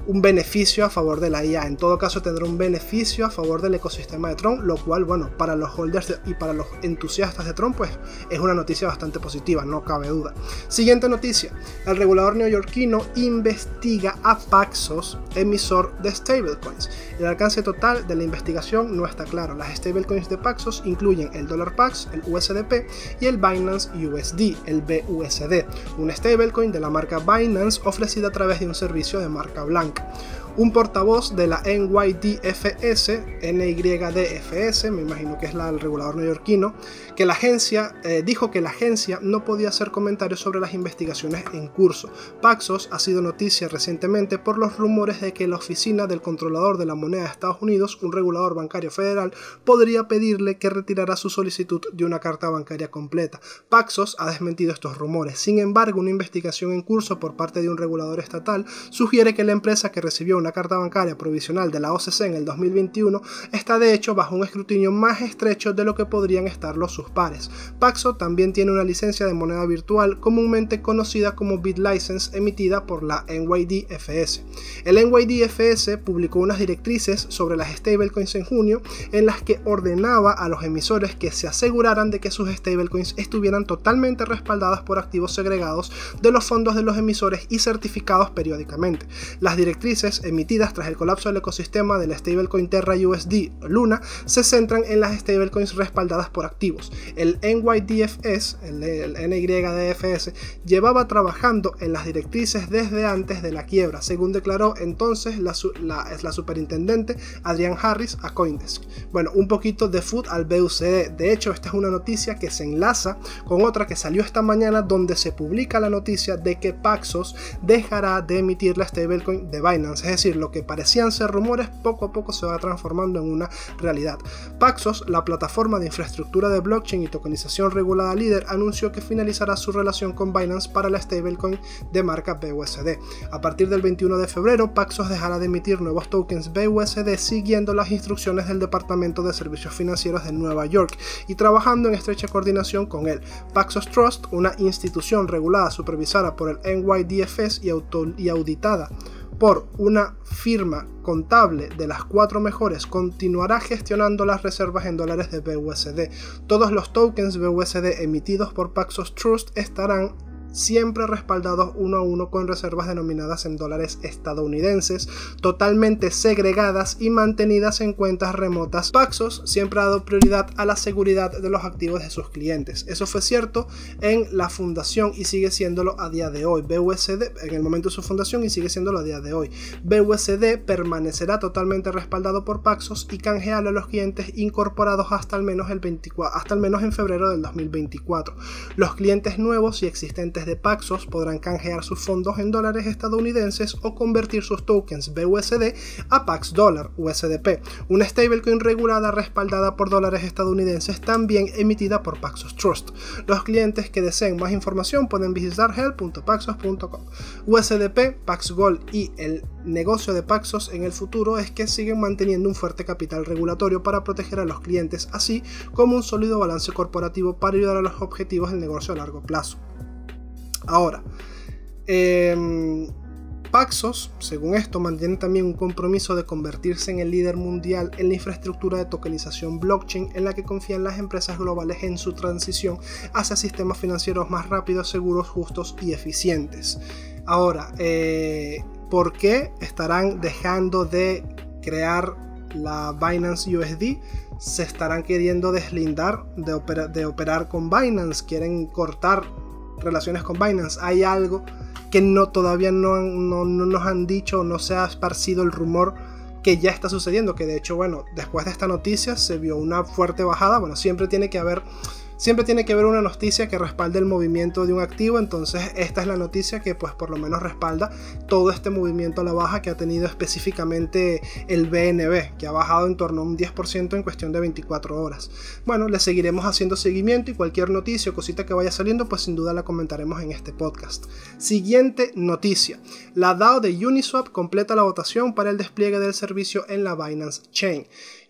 beneficio a favor de la IA. En todo caso, tendrá un beneficio a favor del ecosistema de Tron, lo cual, bueno, para los holders y para los entusiastas de Tron, pues es una noticia bastante positiva, no cabe duda. Siguiente noticia: el regulador neoyorquino investiga a Paxos, emisor de stablecoins. El alcance total de la investigación no está claro. Las stablecoins de Paxos incluyen el dólar Pax, el USDP y el Binance USD, el BUSD, un stablecoin de la marca Binance ofrecida a través de un servicio de marca blanca week. Un portavoz de la NYDFS, NYDFS, me imagino que es la, el regulador neoyorquino, que la agencia eh, dijo que la agencia no podía hacer comentarios sobre las investigaciones en curso. Paxos ha sido noticia recientemente por los rumores de que la oficina del controlador de la moneda de Estados Unidos, un regulador bancario federal, podría pedirle que retirara su solicitud de una carta bancaria completa. Paxos ha desmentido estos rumores. Sin embargo, una investigación en curso por parte de un regulador estatal sugiere que la empresa que recibió una carta bancaria provisional de la OCC en el 2021 está de hecho bajo un escrutinio más estrecho de lo que podrían estarlo sus pares. Paxo también tiene una licencia de moneda virtual comúnmente conocida como BitLicense emitida por la NYDFS. El NYDFS publicó unas directrices sobre las stablecoins en junio en las que ordenaba a los emisores que se aseguraran de que sus stablecoins estuvieran totalmente respaldadas por activos segregados de los fondos de los emisores y certificados periódicamente. Las directrices emitidas tras el colapso del ecosistema del stablecoin Terra USD Luna se centran en las stablecoins respaldadas por activos. El NYDFS, el, NYDFS, llevaba trabajando en las directrices desde antes de la quiebra, según declaró entonces la, la, superintendente Adrian Harris a Coindesk. Bueno, un poquito de food al BUCD. De hecho, esta es una noticia que se enlaza con otra que salió esta mañana donde se publica la noticia de que Paxos dejará de emitir la stablecoin de Binance. Lo que parecían ser rumores poco a poco se va transformando en una realidad. Paxos, la plataforma de infraestructura de blockchain y tokenización regulada líder, anunció que finalizará su relación con Binance para la stablecoin de marca BUSD. A partir del 21 de febrero, Paxos dejará de emitir nuevos tokens BUSD siguiendo las instrucciones del Departamento de Servicios Financieros de Nueva York y trabajando en estrecha coordinación con él. Paxos Trust, una institución regulada supervisada por el NYDFS y auditada por una firma contable de las cuatro mejores continuará gestionando las reservas en dólares de BUSD. Todos los tokens BUSD emitidos por Paxos Trust estarán siempre respaldados uno a uno con reservas denominadas en dólares estadounidenses, totalmente segregadas y mantenidas en cuentas remotas. Paxos siempre ha dado prioridad a la seguridad de los activos de sus clientes. Eso fue cierto en la fundación y sigue siéndolo a día de hoy. BUSD en el momento de su fundación y sigue siéndolo a día de hoy. BUSD permanecerá totalmente respaldado por Paxos y canjeable a los clientes incorporados hasta al menos el 24, hasta al menos en febrero del 2024. Los clientes nuevos y existentes de Paxos podrán canjear sus fondos en dólares estadounidenses o convertir sus tokens BUSD a Pax Dollar USDP, una stablecoin regulada respaldada por dólares estadounidenses también emitida por Paxos Trust. Los clientes que deseen más información pueden visitar help.paxos.com. USDP, Pax Gold y el negocio de Paxos en el futuro es que siguen manteniendo un fuerte capital regulatorio para proteger a los clientes, así como un sólido balance corporativo para ayudar a los objetivos del negocio a largo plazo. Ahora, em, Paxos, según esto, mantiene también un compromiso de convertirse en el líder mundial en la infraestructura de tokenización blockchain en la que confían las empresas globales en su transición hacia sistemas financieros más rápidos, seguros, justos y eficientes. Ahora, eh, ¿por qué estarán dejando de crear la Binance USD? Se estarán queriendo deslindar de, de operar con Binance, quieren cortar relaciones con Binance. Hay algo que no, todavía no, no, no nos han dicho, no se ha esparcido el rumor que ya está sucediendo, que de hecho, bueno, después de esta noticia se vio una fuerte bajada, bueno, siempre tiene que haber siempre tiene que haber una noticia que respalde el movimiento de un activo, entonces esta es la noticia que pues por lo menos respalda todo este movimiento a la baja que ha tenido específicamente el BNB, que ha bajado en torno a un 10% en cuestión de 24 horas. Bueno, le seguiremos haciendo seguimiento y cualquier noticia o cosita que vaya saliendo, pues sin duda la comentaremos en este podcast. Siguiente noticia. La DAO de Uniswap completa la votación para el despliegue del servicio en la Binance Chain.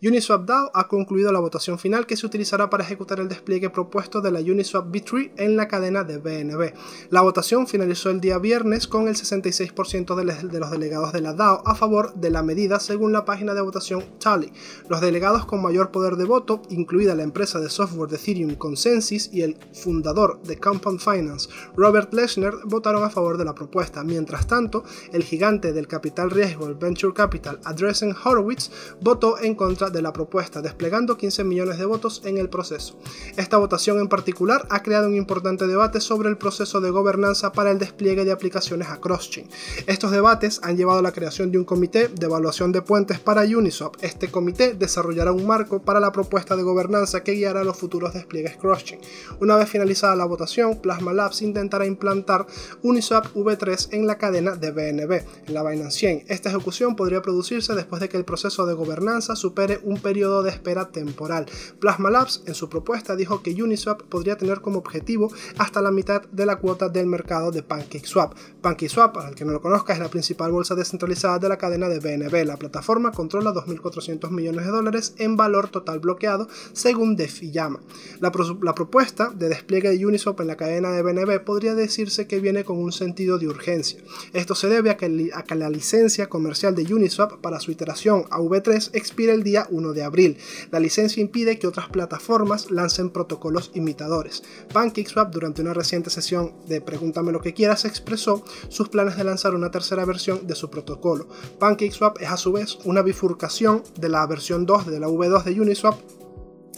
Uniswap DAO ha concluido la votación final que se utilizará para ejecutar el despliegue propuesto de la Uniswap B3 en la cadena de BNB. La votación finalizó el día viernes con el 66% de los delegados de la DAO a favor de la medida según la página de votación Tally. Los delegados con mayor poder de voto, incluida la empresa de software de Ethereum Consensus y el fundador de Compound Finance, Robert Leshner, votaron a favor de la propuesta. Mientras tanto, el gigante del capital riesgo, el Venture Capital, Andreessen Horowitz, votó en contra de la propuesta, desplegando 15 millones de votos en el proceso. Esta votación en particular ha creado un importante debate sobre el proceso de gobernanza para el despliegue de aplicaciones a cross-chain. Estos debates han llevado a la creación de un comité de evaluación de puentes para Uniswap. Este comité desarrollará un marco para la propuesta de gobernanza que guiará los futuros despliegues cross-chain. Una vez finalizada la votación, Plasma Labs intentará implantar Uniswap V3 en la cadena de BNB, en la Binance Chain. Esta ejecución podría producirse después de que el proceso de gobernanza supere un periodo de espera temporal. Plasma Labs, en su propuesta, dijo que Uniswap podría tener como objetivo hasta la mitad de la cuota del mercado de PancakeSwap. PancakeSwap, para el que no lo conozca, es la principal bolsa descentralizada de la cadena de BNB. La plataforma controla 2.400 millones de dólares en valor total bloqueado, según DeFi llama. La, la propuesta de despliegue de Uniswap en la cadena de BNB podría decirse que viene con un sentido de urgencia. Esto se debe a que, a que la licencia comercial de Uniswap para su iteración a V3 expira el día 1 de abril. La licencia impide que otras plataformas lancen protocolos imitadores. PancakeSwap durante una reciente sesión de Pregúntame lo que quieras expresó sus planes de lanzar una tercera versión de su protocolo. PancakeSwap es a su vez una bifurcación de la versión 2 de la V2 de Uniswap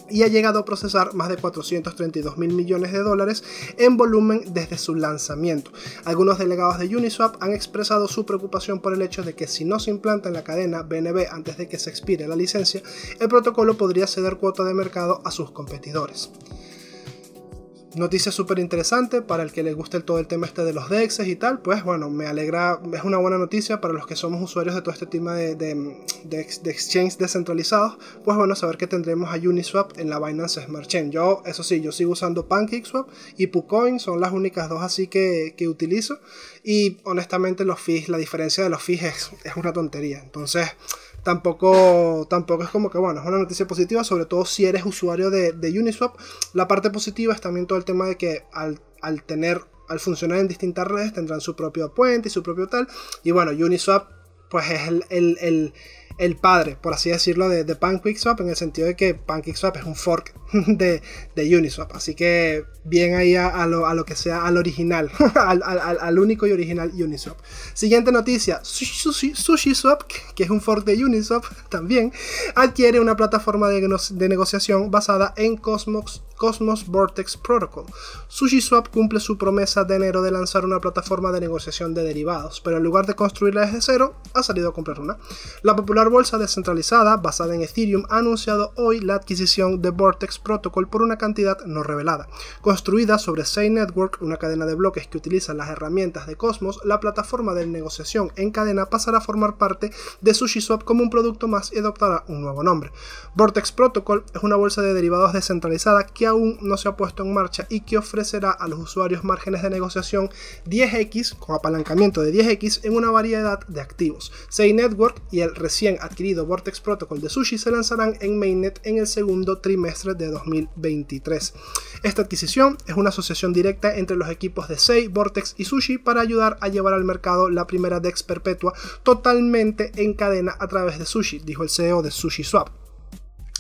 y ha llegado a procesar más de 432 mil millones de dólares en volumen desde su lanzamiento. Algunos delegados de Uniswap han expresado su preocupación por el hecho de que si no se implanta en la cadena BNB antes de que se expire la licencia, el protocolo podría ceder cuota de mercado a sus competidores. Noticia súper interesante para el que le guste todo el tema este de los DEXs y tal, pues bueno, me alegra, es una buena noticia para los que somos usuarios de todo este tema de, de, de, exchange descentralizados, pues bueno, saber que tendremos a Uniswap en la Binance Smart Chain. Yo, eso sí, yo sigo usando PancakeSwap y PuCoin, son las únicas dos así que, que utilizo y honestamente los fees, la diferencia de los fees es, es una tontería, entonces tampoco, tampoco es como que, bueno, es una noticia positiva, sobre todo si eres usuario de, Uniswap. La parte positiva es también todo el tema de que al, tener, al funcionar en distintas redes, tendrán su propio puente y su propio tal. Y bueno, Uniswap, pues es el el padre, por así decirlo, de, de PancakeSwap, en el sentido de que PancakeSwap es un fork de, Uniswap. Así que bien ahí a, lo, que sea, al original, al, único y original Uniswap. Siguiente noticia, SushiSwap, que es un fork de Uniswap también, adquiere una plataforma de, de negociación basada en Cosmos Cosmos Vortex Protocol. SushiSwap cumple su promesa de enero de lanzar una plataforma de negociación de derivados, pero en lugar de construirla desde cero, ha salido a comprar una. La popular bolsa descentralizada, basada en Ethereum, ha anunciado hoy la adquisición de Vortex Protocol por una cantidad no revelada. Construida sobre Say Network, una cadena de bloques que utiliza las herramientas de Cosmos, la plataforma de negociación en cadena pasará a formar parte de SushiSwap como un producto más y adoptará un nuevo nombre. Vortex Protocol es una bolsa de derivados descentralizada que aún no se ha puesto en marcha y que ofrecerá a los usuarios márgenes de negociación 10x con apalancamiento de 10x en una variedad de activos. Say Network y el recién adquirido Vortex Protocol de Sushi se lanzarán en Mainnet en el segundo trimestre de 2023. Esta adquisición es una asociación directa entre los equipos de Say, Vortex y Sushi para ayudar a llevar al mercado la primera DEX perpetua totalmente en cadena a través de Sushi, dijo el CEO de SushiSwap.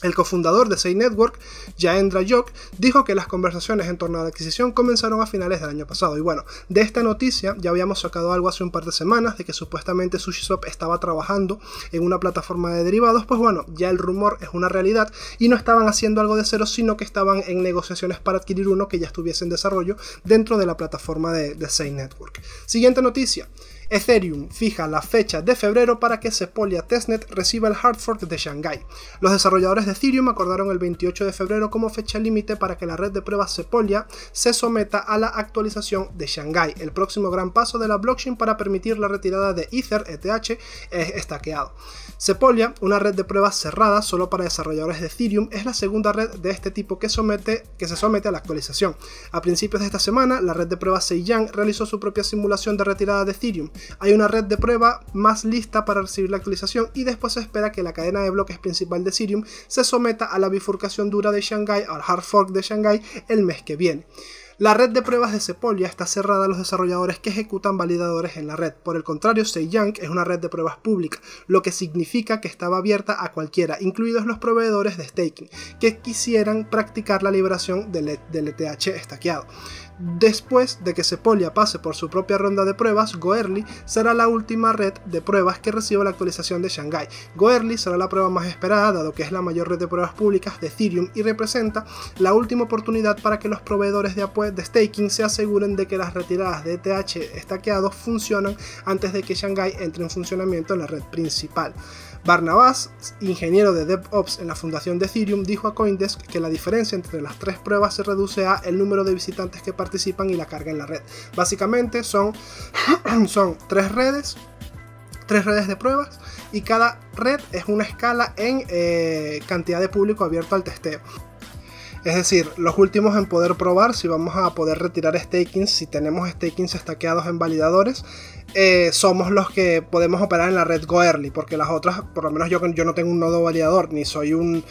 El cofundador de Say Network, Jaendra Yok, dijo que las conversaciones en torno a la adquisición comenzaron a finales del año pasado. Y bueno, de esta noticia ya habíamos sacado algo hace un par de semanas de que supuestamente SushiSwap estaba trabajando en una plataforma de derivados. Pues bueno, ya el rumor es una realidad y no estaban haciendo algo de cero, sino que estaban en negociaciones para adquirir uno que ya estuviese en desarrollo dentro de la plataforma de, de Say Network. Siguiente noticia. Ethereum fija la fecha de febrero para que Sepolia Testnet reciba el hard fork de Shanghai. Los desarrolladores de Ethereum acordaron el 28 de febrero como fecha límite para que la red de pruebas Sepolia se someta a la actualización de Shanghai. El próximo gran paso de la blockchain para permitir la retirada de Ether ETH es estaqueado. Sepolia, una red de pruebas cerrada solo para desarrolladores de Ethereum, es la segunda red de este tipo que, somete, que se somete a la actualización. A principios de esta semana, la red de pruebas Seiyang realizó su propia simulación de retirada de Ethereum. Hay una red de prueba más lista para recibir la actualización y después se espera que la cadena de bloques principal de Ethereum se someta a la bifurcación dura de Shanghai, al hard fork de Shanghai, el mes que viene. La red de pruebas de Sepolia está cerrada a los desarrolladores que ejecutan validadores en la red. Por el contrario, Seiyang es una red de pruebas pública, lo que significa que estaba abierta a cualquiera, incluidos los proveedores de staking, que quisieran practicar la liberación del ETH e estaqueado. Después de que Sepolia pase por su propia ronda de pruebas, Goerli será la última red de pruebas que reciba la actualización de Shanghai. Goerli será la prueba más esperada, dado que es la mayor red de pruebas públicas de Ethereum y representa la última oportunidad para que los proveedores de, de staking se aseguren de que las retiradas de ETH estaqueados funcionan antes de que Shanghai entre en funcionamiento en la red principal. Barnabas, ingeniero de DevOps en la fundación de Ethereum, dijo a Coindesk que la diferencia entre las tres pruebas se reduce a el número de visitantes que participan y la carga en la red. Básicamente son, son tres redes, tres redes de pruebas y cada red es una escala en eh, cantidad de público abierto al testeo. Es decir, los últimos en poder probar si vamos a poder retirar stakings, si tenemos stakings estaqueados en validadores, eh, somos los que podemos operar en la red Goerli, porque las otras, por lo menos yo, yo no tengo un nodo validador, ni soy un,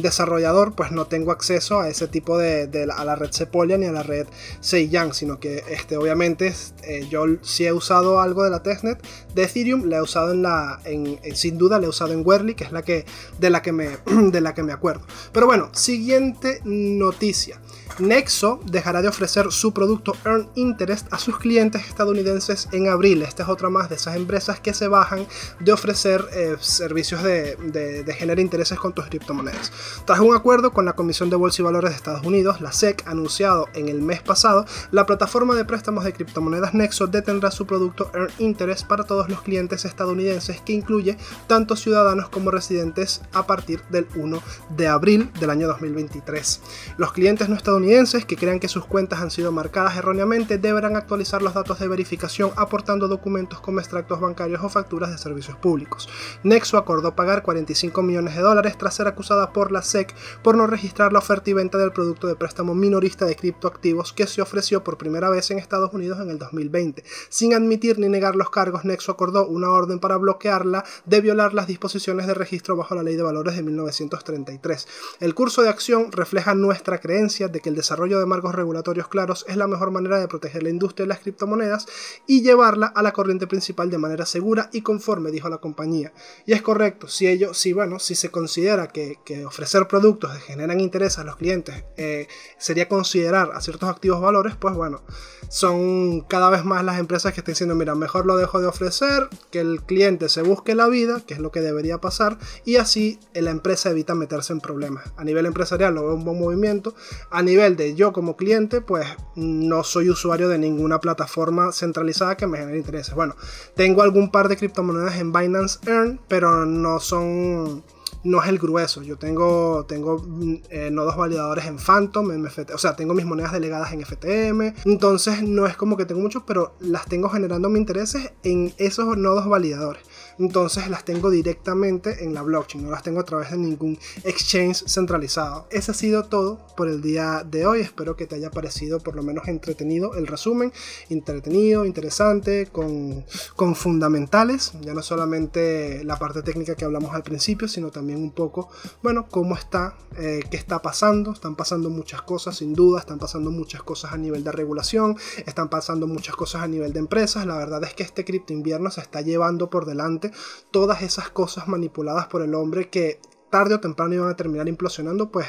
desarrollador, pues no tengo acceso a ese tipo de, a la red Sepolia ni a la red Seiyang, sino que este, obviamente eh, yo sí he usado algo de la testnet de Ethereum, la he usado en la, en, sin duda la he usado en Goerli, que es la que, de, la que me, de la que me acuerdo. Pero bueno, siguiente noticia. Nexo dejará de ofrecer su producto Earn Interest a sus clientes estadounidenses en abril. Esta es otra más de esas empresas que se bajan de ofrecer eh, servicios de, de, generar intereses con tus criptomonedas. Tras un acuerdo con la Comisión de Bolsa y Valores de Estados Unidos, la SEC, anunciado en el mes pasado, la plataforma de préstamos de criptomonedas Nexo detendrá su producto Earn Interest para todos los clientes estadounidenses, que incluye tanto ciudadanos como residentes a partir del 1 de abril del año 2023. Los clientes no estadounidenses que crean que sus cuentas han sido marcadas erróneamente deberán actualizar los datos de verificación aportando documentos como extractos bancarios o facturas de servicios públicos. Nexo acordó pagar 45 millones de dólares tras ser acusada por la SEC por no registrar la oferta y venta del producto de préstamo minorista de criptoactivos que se ofreció por primera vez en Estados Unidos en el 2020. Sin admitir ni negar los cargos, Nexo acordó una orden para bloquearla de violar las disposiciones de registro bajo la Ley de Valores de 1933. El curso de acción refleja nuestra creencia de que el desarrollo de marcos regulatorios claros es la mejor manera de proteger la industria de las criptomonedas y llevarla a la corriente principal de manera segura y conforme, dijo la compañía. Y es correcto, si ello, si bueno, si se considera que, ofrecer productos que generan interés a los clientes eh, sería considerar a ciertos activos valores, pues bueno, son cada vez más las empresas que están diciendo, mira, mejor lo dejo de ofrecer, que el cliente se busque la vida, que es lo que debería pasar, y así la empresa evita meterse en problemas. A nivel empresarial lo veo un buen movimiento, a nivel de yo como cliente, pues no soy usuario de ninguna plataforma centralizada que me genere intereses. Bueno, tengo algún par de criptomonedas en Binance Earn, pero no son no es el grueso. Yo tengo, tengo mm, eh, nodos validadores en Phantom, en FT, o sea, tengo mis monedas delegadas en FTM. Entonces no es como que tengo muchos, pero las tengo generando mis intereses en esos nodos validadores entonces las tengo directamente en la blockchain, no las tengo a través de ningún exchange centralizado. Ese ha sido todo por el día de hoy, espero que te haya parecido por lo menos entretenido el resumen, entretenido, interesante, con, con fundamentales, ya no solamente la parte técnica que hablamos al principio, sino también un poco, bueno, cómo está, eh, qué está pasando, están pasando muchas cosas sin duda, están pasando muchas cosas a nivel de regulación, están pasando muchas cosas a nivel de empresas, la verdad es que este cripto invierno se está llevando por delante todas esas cosas manipuladas por el hombre que tarde o temprano iban a terminar implosionando, pues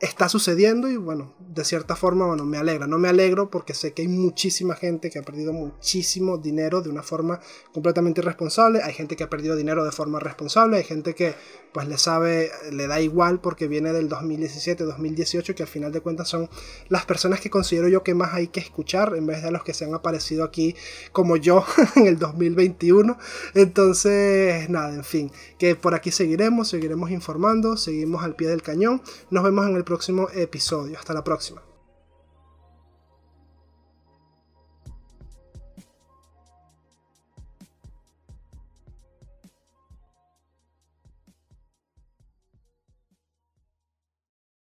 está sucediendo y bueno, de cierta forma, bueno, me alegra. No me alegro porque sé que hay muchísima gente que ha perdido muchísimo dinero de una forma completamente irresponsable. Hay gente que ha perdido dinero de forma responsable. Hay gente que pues le sabe, le da igual porque viene del 2017, 2018, que al final de cuentas son las personas que considero yo que más hay que escuchar en vez de los que se han aparecido aquí como yo en el 2021. Entonces, nada, en fin, que por aquí seguiremos, seguiremos informando, seguimos al pie del cañón. Nos vemos en el próximo episodio. Hasta la próxima.